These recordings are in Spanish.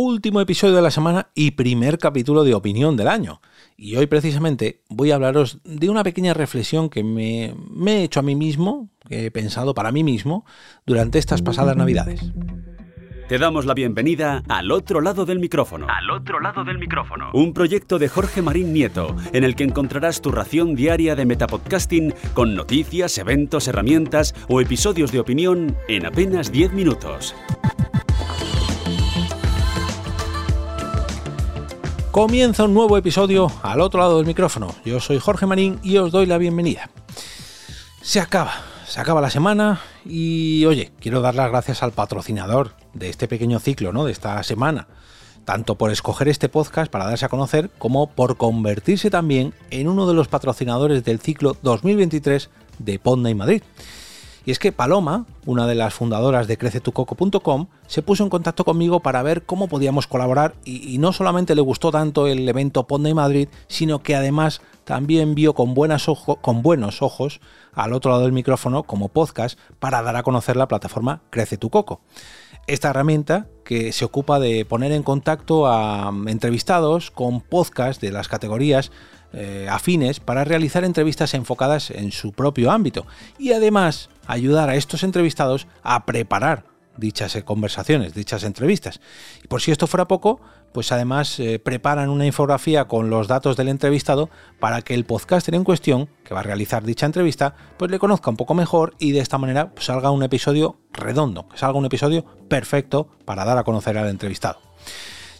último episodio de la semana y primer capítulo de opinión del año. Y hoy precisamente voy a hablaros de una pequeña reflexión que me, he hecho a mí mismo, que he pensado para mí mismo, durante estas pasadas navidades. Te damos la bienvenida al otro lado del micrófono. Al otro lado del micrófono. Un proyecto de Jorge Marín Nieto, en el que encontrarás tu ración diaria de metapodcasting con noticias, eventos, herramientas o episodios de opinión en apenas 10 minutos. Comienza un nuevo episodio al otro lado del micrófono. Yo soy Jorge Marín y os doy la bienvenida. Se acaba, se acaba la semana y oye, quiero dar las gracias al patrocinador de este pequeño ciclo, ¿no? De esta semana. Tanto por escoger este podcast para darse a conocer, como por convertirse también en uno de los patrocinadores del ciclo 2023 de Ponda y Madrid. Y es que Paloma, una de las fundadoras de crecetucoco.com, se puso en contacto conmigo para ver cómo podíamos colaborar y, no solamente le gustó tanto el evento Ponda Madrid, sino que además también vio con, con buenos ojos al otro lado del micrófono como podcast para dar a conocer la plataforma Crece tu Coco. Esta herramienta que se ocupa de poner en contacto a entrevistados con podcasts de las categorías eh, afines para realizar entrevistas enfocadas en su propio ámbito y además ayudar a estos entrevistados a preparar dichas eh, conversaciones, dichas entrevistas. Y por si esto fuera poco, pues además eh, preparan una infografía con los datos del entrevistado para que el podcaster en cuestión, que va a realizar dicha entrevista, pues le conozca un poco mejor y de esta manera pues, salga un episodio redondo, que salga un episodio perfecto para dar a conocer al entrevistado.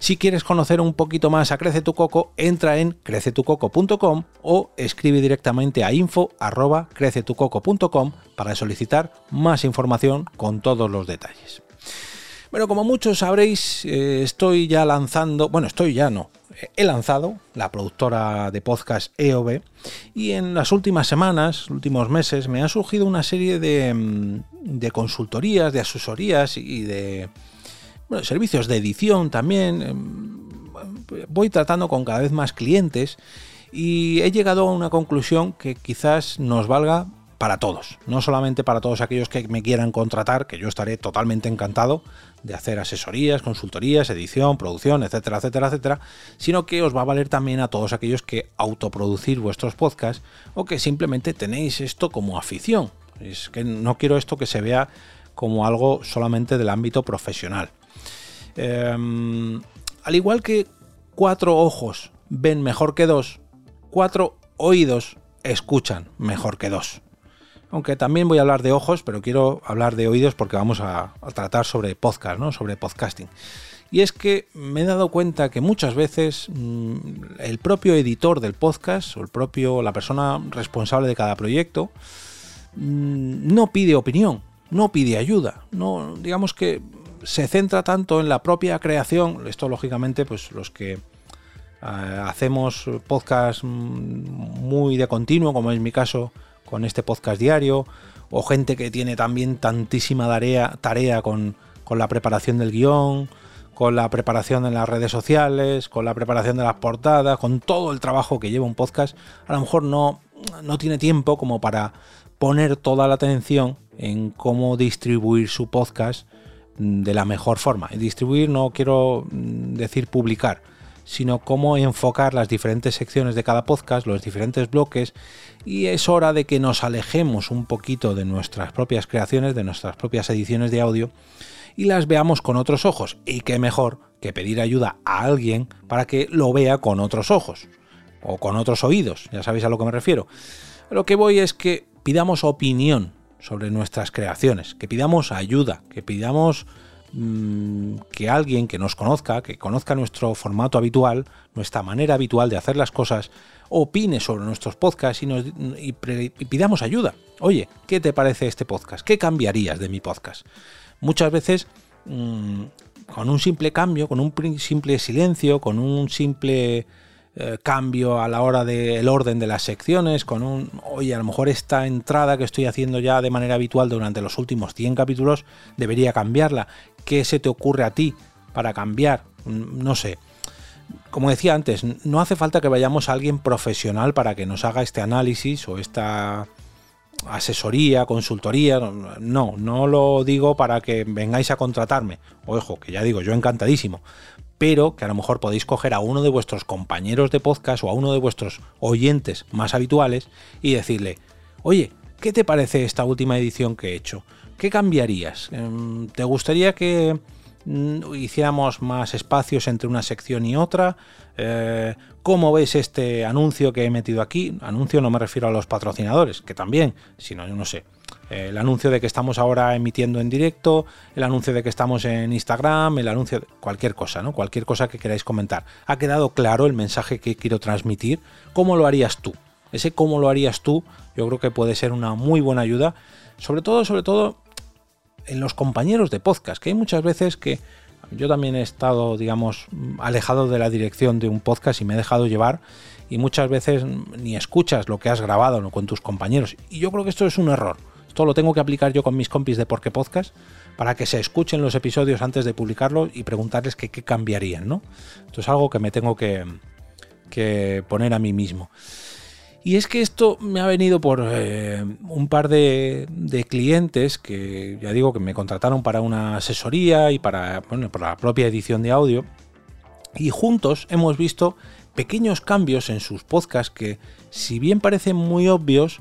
Si quieres conocer un poquito más a Crece tu Coco, entra en crecetucoco.com o escribe directamente a info@crecetucoco.com para solicitar más información con todos los detalles. Bueno, como muchos sabréis, eh, estoy ya lanzando, bueno, estoy ya no, he lanzado la productora de podcast EOB y en las últimas semanas, últimos meses, me han surgido una serie mm, de consultorías, de asesorías y de bueno, servicios de edición también. Em, voy tratando con cada vez más clientes y he llegado a una conclusión que quizás nos valga para todos, no solamente para todos aquellos que me quieran contratar, que yo estaré totalmente encantado de hacer asesorías, consultorías, edición, producción, etcétera, etcétera, etcétera, sino que os va a valer también a todos aquellos que autoproducir vuestros podcasts o que simplemente tenéis esto como afición. Es que no quiero esto que se vea como algo solamente del ámbito profesional. Em, al igual que cuatro ojos ven mejor que dos, cuatro oídos escuchan mejor que dos. Aunque también voy a hablar de ojos, pero quiero hablar de oídos porque vamos a, tratar sobre podcast, ¿no? Sobre podcasting. Y es que me he dado cuenta que muchas veces mm, el propio editor del podcast o el propio, la persona responsable de cada proyecto mm, no pide opinión, no pide ayuda. No, digamos que se centra tanto en la propia creación, esto lógicamente pues los que eh, hacemos podcast muy de continuo, como es mi caso con este podcast diario, o gente que tiene también tantísima tarea, tarea con, con la preparación del guion, con la preparación en las redes sociales, con la preparación de las portadas, con todo el trabajo que lleva un podcast, a lo mejor no, no tiene tiempo como para poner toda la atención en cómo distribuir su podcast de la mejor forma. Distribuir no quiero mm, decir publicar, sino cómo enfocar las diferentes secciones de cada podcast, los diferentes bloques, y es hora de que nos alejemos un poquito de nuestras propias creaciones, de nuestras propias ediciones de audio, y las veamos con otros ojos. Y qué mejor que pedir ayuda a alguien para que lo vea con otros ojos, o con otros oídos, ya sabéis a lo que me refiero. Lo que voy es que pidamos opinión sobre nuestras creaciones, que pidamos ayuda, que pidamos mm, que alguien que nos conozca, que conozca nuestro formato habitual, nuestra manera habitual de hacer las cosas, opine sobre nuestros podcasts y, nos, pidamos ayuda. Oye, ¿qué te parece este podcast? ¿Qué cambiarías de mi podcast? Muchas veces, mm, con un simple cambio, con un simple silencio, con un simple eh, cambio a la hora del orden de las secciones, con un, oye, a lo mejor esta entrada que estoy haciendo ya de manera habitual durante los últimos 100 capítulos, debería cambiarla. ¿Qué se te ocurre a ti para cambiar? Mm, no sé. Como decía antes, no hace falta que vayamos a alguien profesional para que nos haga este análisis o esta asesoría, consultoría, no, no lo digo para que vengáis a contratarme. Ojo, que ya digo, yo encantadísimo. Pero que a lo mejor podéis coger a uno de vuestros compañeros de podcast o a uno de vuestros oyentes más habituales y decirle, oye, ¿qué te parece esta última edición que he hecho? ¿Qué cambiarías? Em, ¿Te gustaría que mm, hiciéramos más espacios entre una sección y otra? Eh, ¿Cómo ves este anuncio que he metido aquí? Anuncio no me refiero a los patrocinadores, que también, sino yo no sé. El anuncio de que estamos ahora emitiendo en directo, el anuncio de que estamos en Instagram, el anuncio de cualquier cosa, ¿no? Cualquier cosa que queráis comentar. ¿Ha quedado claro el mensaje que quiero transmitir? ¿Cómo lo harías tú? Ese cómo lo harías tú, yo creo que puede ser una muy buena ayuda. Sobre todo, sobre todo, en los compañeros de podcast, que hay muchas veces que yo también he estado, digamos, alejado de la dirección de un podcast y me he dejado llevar y muchas veces ni escuchas lo que has grabado con tus compañeros. Y yo creo que esto es un error. Esto lo tengo que aplicar yo con mis compis de Porque Podcast para que se escuchen los episodios antes de publicarlos y preguntarles qué cambiarían, ¿no? Esto es algo que me tengo que, poner a mí mismo. Y es que esto me ha venido por eh, un par de, clientes que ya digo que me contrataron para una asesoría y para, bueno, la propia edición de audio. Y juntos hemos visto pequeños cambios en sus podcasts que, si bien parecen muy obvios,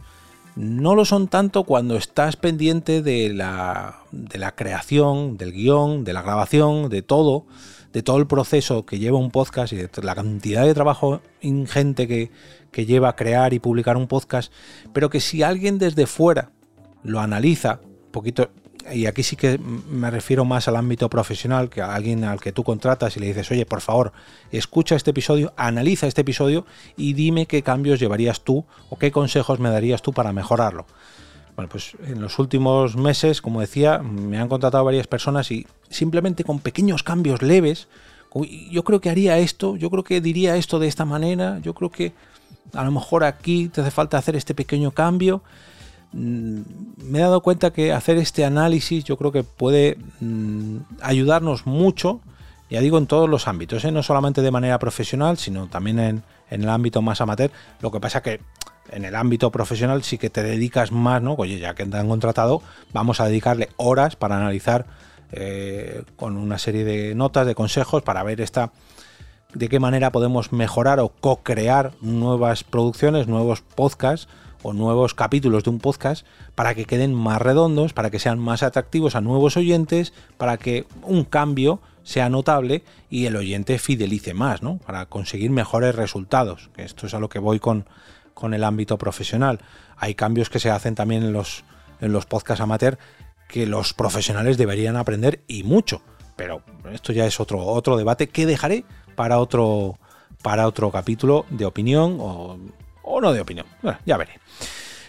no lo son tanto cuando estás pendiente de la, de la creación, del guion, de la grabación, de todo, de todo el proceso que lleva un podcast y de la cantidad de trabajo ingente que, que lleva crear y publicar un podcast, pero que si alguien desde fuera lo analiza, un poquito, y aquí sí que me refiero más al ámbito profesional, que a alguien al que tú contratas y le dices, oye, por favor, escucha este episodio, analiza este episodio y dime qué cambios llevarías tú o qué consejos me darías tú para mejorarlo. Bueno, pues en los últimos meses, como decía, me han contratado varias personas y simplemente con pequeños cambios leves, yo creo que haría esto, yo creo que diría esto de esta manera, yo creo que a lo mejor aquí te hace falta hacer este pequeño cambio. Mm, me he dado cuenta que hacer este análisis yo creo que puede mm, ayudarnos mucho, ya digo, en todos los ámbitos, ¿eh? no solamente de manera profesional, sino también en, el ámbito más amateur. Lo que pasa que en el ámbito profesional sí que te dedicas más, ¿no? Oye, ya que te han contratado, vamos a dedicarle horas para analizar eh, con una serie de notas, de consejos, para ver esta de qué manera podemos mejorar o co-crear nuevas producciones, nuevos podcasts o nuevos capítulos de un podcast para que queden más redondos, para que sean más atractivos a nuevos oyentes, para que un cambio sea notable y el oyente fidelice más, ¿no? Para conseguir mejores resultados, esto es a lo que voy con, con el ámbito profesional. Hay cambios que se hacen también en los, en los podcasts amateur que los profesionales deberían aprender y mucho. Pero esto ya es otro, otro debate que dejaré para otro, para otro capítulo de opinión o, no de opinión. ya veré.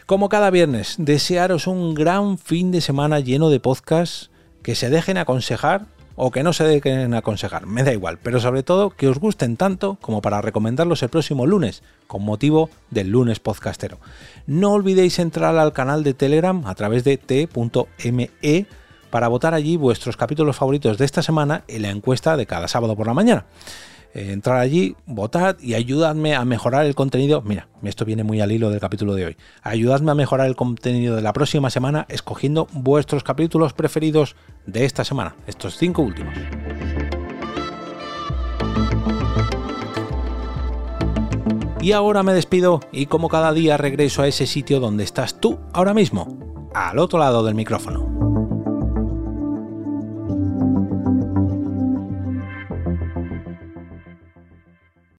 Como cada viernes, desearos un gran fin de semana lleno de podcasts que se dejen aconsejar o que no se dejen aconsejar, me da igual, pero sobre todo que os gusten tanto como para recomendarlos el próximo lunes, con motivo del lunes podcastero. No olvidéis entrar al canal de Telegram a través de t.me para votar allí vuestros capítulos favoritos de esta semana en la encuesta de cada sábado por la mañana. Eh, entrar allí, votad y ayudadme a mejorar el contenido. Mira, esto viene muy al hilo del capítulo de hoy. Ayudadme a mejorar el contenido de la próxima semana escogiendo vuestros capítulos preferidos de esta semana, estos cinco últimos. Y ahora me despido y como cada día regreso a ese sitio donde estás tú ahora mismo, al otro lado del micrófono.